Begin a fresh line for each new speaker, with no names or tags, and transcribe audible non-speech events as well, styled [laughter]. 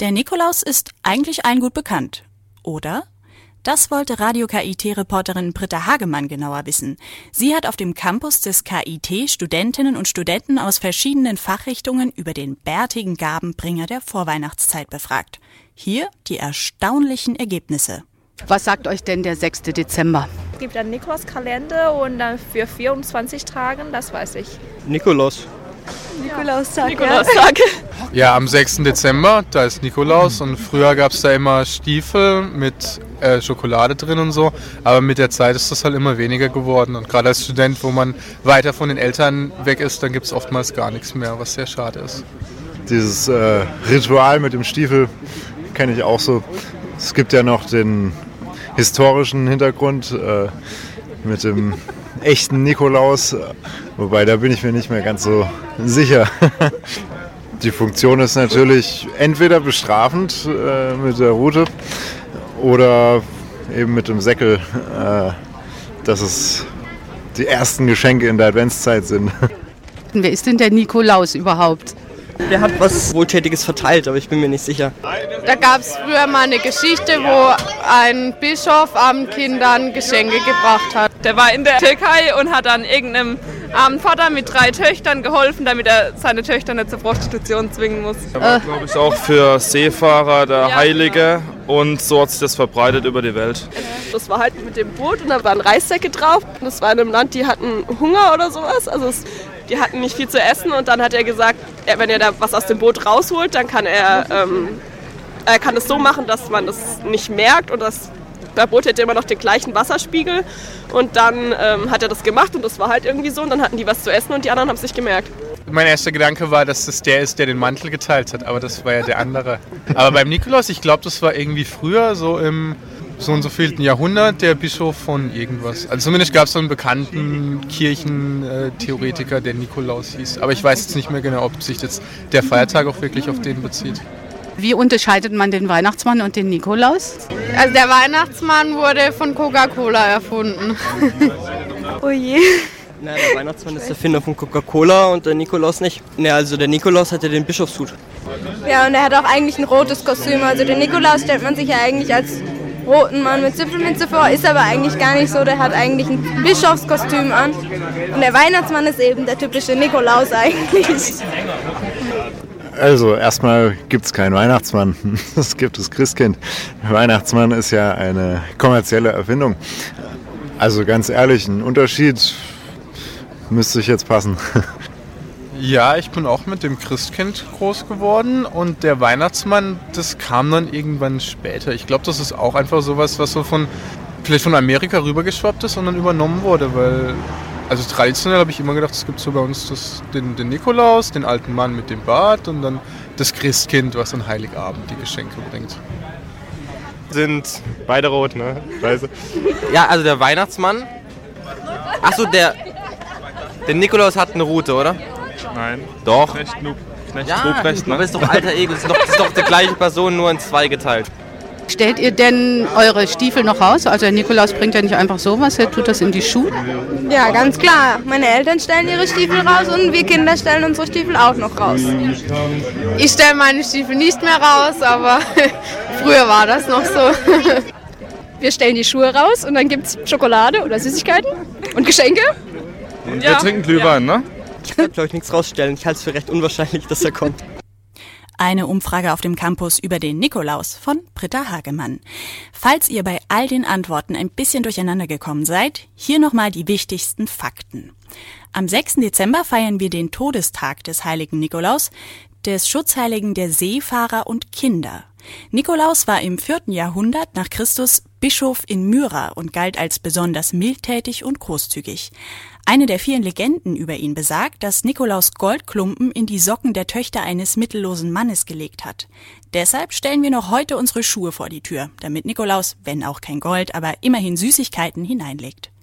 Der Nikolaus ist eigentlich allen gut bekannt, oder? Das wollte Radio KIT-Reporterin Britta Hagemann genauer wissen. Sie hat auf dem Campus des KIT Studentinnen und Studenten aus verschiedenen Fachrichtungen über den bärtigen Gabenbringer der Vorweihnachtszeit befragt. Hier die erstaunlichen Ergebnisse.
Was sagt euch denn der 6. Dezember?
Es gibt einen Nikolauskalender und dann für 24 Tage, das weiß ich.
Nikolaus.
Nikolaustag. Nikolaustag.
Ja, [laughs] am 6. Dezember, da ist Nikolaus und früher gab es da immer Stiefel mit äh, Schokolade drin und so, aber mit der Zeit ist das halt immer weniger geworden und gerade als Student, wo man weiter von den Eltern weg ist, dann gibt es oftmals gar nichts mehr, was sehr schade ist.
Dieses äh, Ritual mit dem Stiefel kenne ich auch so. Es gibt ja noch den historischen Hintergrund äh, mit dem echten Nikolaus, wobei da bin ich mir nicht mehr ganz so sicher. [laughs] Die Funktion ist natürlich entweder bestrafend äh, mit der Route oder eben mit dem Säckel, äh, dass es die ersten Geschenke in der Adventszeit sind. [laughs]
Wer ist denn der Nikolaus überhaupt?
Der hat was Wohltätiges verteilt, aber ich bin mir nicht sicher.
Da gab es früher mal eine Geschichte, wo ein Bischof armen Kindern Geschenke gebracht hat.
Der war in der Türkei und hat dann irgendeinem armen Vater mit drei Töchtern geholfen, damit er seine Töchter nicht zur Prostitution zwingen muss.
Er war, glaube ich, auch für Seefahrer der ja, Heilige genau. und so hat sich das verbreitet über die Welt.
Das war halt mit dem Boot und da waren Reissäcke drauf. Das war in einem Land, die hatten Hunger oder sowas. Also es die hatten nicht viel zu essen und dann hat er gesagt, wenn er da was aus dem Boot rausholt, dann kann er, ähm, er kann es so machen, dass man das nicht merkt und das der Boot hätte immer noch den gleichen Wasserspiegel und dann ähm, hat er das gemacht und das war halt irgendwie so und dann hatten die was zu essen und die anderen haben es nicht gemerkt.
Mein erster Gedanke war, dass das der ist, der den Mantel geteilt hat, aber das war ja der andere. Aber beim Nikolaus, ich glaube, das war irgendwie früher so im so und so vielten Jahrhundert der Bischof von irgendwas. Also zumindest gab es so einen bekannten Kirchentheoretiker, der Nikolaus hieß. Aber ich weiß jetzt nicht mehr genau, ob sich jetzt der Feiertag auch wirklich auf den bezieht.
Wie unterscheidet man den Weihnachtsmann und den Nikolaus?
Also der Weihnachtsmann wurde von Coca-Cola erfunden. [laughs]
oh je.
Na, der Weihnachtsmann ist der Erfinder von Coca-Cola und der Nikolaus nicht. Na, also der Nikolaus hatte den Bischofshut.
Ja, und er hat auch eigentlich ein rotes Kostüm. Also den Nikolaus stellt man sich ja eigentlich als roten Mann mit Zipfelmütze vor, ist aber eigentlich gar nicht so. Der hat eigentlich ein Bischofskostüm an. Und der Weihnachtsmann ist eben der typische Nikolaus eigentlich.
Also, erstmal gibt es keinen Weihnachtsmann. [laughs] Es gibt das Christkind. Weihnachtsmann ist ja eine kommerzielle Erfindung. Also ganz ehrlich, ein Unterschied müsste ich jetzt passen. [laughs]
Ja, ich bin auch mit dem Christkind groß geworden und der Weihnachtsmann, das kam dann irgendwann später. Ich glaube, das ist auch einfach sowas, was so von vielleicht von Amerika rübergeschwappt ist und dann übernommen wurde, weil also traditionell habe ich immer gedacht, es gibt so bei uns das, den, den Nikolaus, den alten Mann mit dem Bart und dann das Christkind, was an Heiligabend die Geschenke bringt.
Sind beide rot, ne? Scheiße.
Ja, also der Weihnachtsmann. Achso, der. Der Nikolaus hat eine Route, oder?
Nein.
Doch.
Knecht, Knecht
ja,
Ruprecht, ne?
aber ist doch alter Ego. Das ist doch, das ist doch die gleiche Person, nur in zwei geteilt.
Stellt ihr denn eure Stiefel noch raus? Also der Nikolaus bringt ja nicht einfach sowas, er tut das in die Schuhe?
Ja, ganz klar. Meine Eltern stellen ihre Stiefel raus und wir Kinder stellen unsere Stiefel auch noch raus.
Ich stelle meine Stiefel nicht mehr raus, aber [laughs] früher war das noch so.
Wir stellen die Schuhe raus und dann gibt es Schokolade oder Süßigkeiten und Geschenke.
Und wir trinken Glühwein, ja. ne?
Ich kann, glaube ich, nichts rausstellen. Ich halte es für recht unwahrscheinlich, dass er kommt.
Eine Umfrage auf dem Campus über den Nikolaus von Britta Hagemann. Falls ihr bei all den Antworten ein bisschen durcheinander gekommen seid, hier nochmal die wichtigsten Fakten. Am 6. Dezember feiern wir den Todestag des heiligen Nikolaus, des Schutzheiligen der Seefahrer und Kinder. Nikolaus war im vierten Jahrhundert nach Christus Bischof in Myra und galt als besonders mildtätig und großzügig. Eine der vielen Legenden über ihn besagt, dass Nikolaus Goldklumpen in die Socken der Töchter eines mittellosen Mannes gelegt hat. Deshalb stellen wir noch heute unsere Schuhe vor die Tür, damit Nikolaus, wenn auch kein Gold, aber immerhin Süßigkeiten hineinlegt.